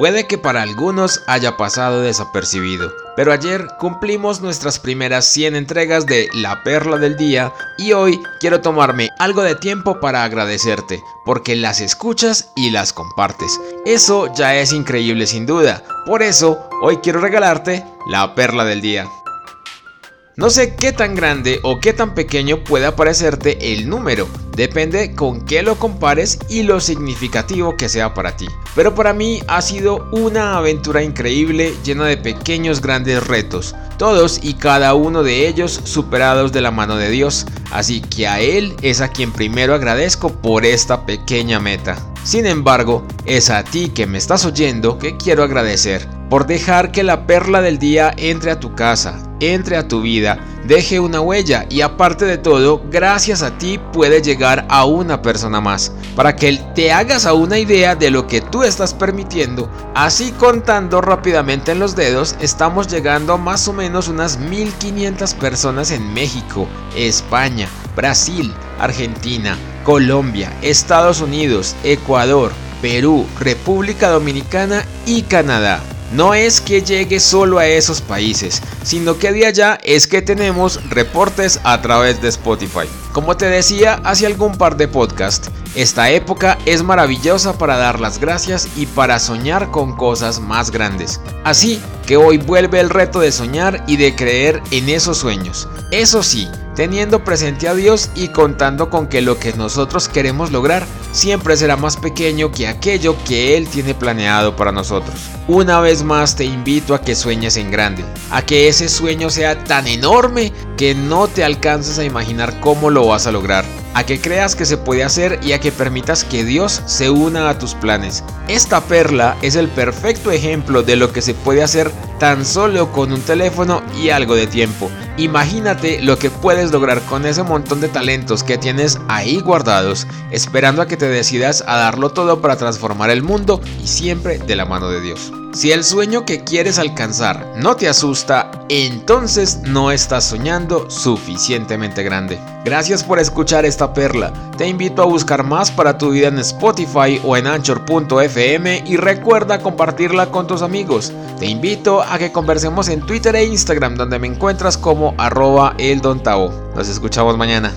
Puede que para algunos haya pasado desapercibido, pero ayer cumplimos nuestras primeras 100 entregas de La Perla del Día y hoy quiero tomarme algo de tiempo para agradecerte, porque las escuchas y las compartes. Eso ya es increíble sin duda, por eso hoy quiero regalarte La Perla del Día. No sé qué tan grande o qué tan pequeño puede parecerte el número, depende con qué lo compares y lo significativo que sea para ti. Pero para mí ha sido una aventura increíble llena de pequeños grandes retos, todos y cada uno de ellos superados de la mano de Dios, así que a Él es a quien primero agradezco por esta pequeña meta. Sin embargo, es a ti que me estás oyendo que quiero agradecer por dejar que la perla del día entre a tu casa, entre a tu vida, deje una huella y aparte de todo, gracias a ti puede llegar a una persona más, para que te hagas a una idea de lo que tú estás permitiendo. Así contando rápidamente en los dedos, estamos llegando a más o menos unas 1500 personas en México, España, Brasil, Argentina, Colombia, Estados Unidos, Ecuador, Perú, República Dominicana y Canadá. No es que llegue solo a esos países, sino que de allá es que tenemos reportes a través de Spotify. Como te decía hace algún par de podcasts, esta época es maravillosa para dar las gracias y para soñar con cosas más grandes. Así que hoy vuelve el reto de soñar y de creer en esos sueños. Eso sí, teniendo presente a Dios y contando con que lo que nosotros queremos lograr siempre será más pequeño que aquello que Él tiene planeado para nosotros. Una vez más te invito a que sueñes en grande, a que ese sueño sea tan enorme que no te alcances a imaginar cómo lo vas a lograr a que creas que se puede hacer y a que permitas que Dios se una a tus planes. Esta perla es el perfecto ejemplo de lo que se puede hacer tan solo con un teléfono y algo de tiempo. Imagínate lo que puedes lograr con ese montón de talentos que tienes ahí guardados, esperando a que te decidas a darlo todo para transformar el mundo y siempre de la mano de Dios. Si el sueño que quieres alcanzar no te asusta, entonces no estás soñando suficientemente grande. Gracias por escuchar esta perla. Te invito a buscar más para tu vida en Spotify o en anchor.fm y recuerda compartirla con tus amigos. Te invito a que conversemos en Twitter e Instagram donde me encuentras como arroba eldontao. Nos escuchamos mañana.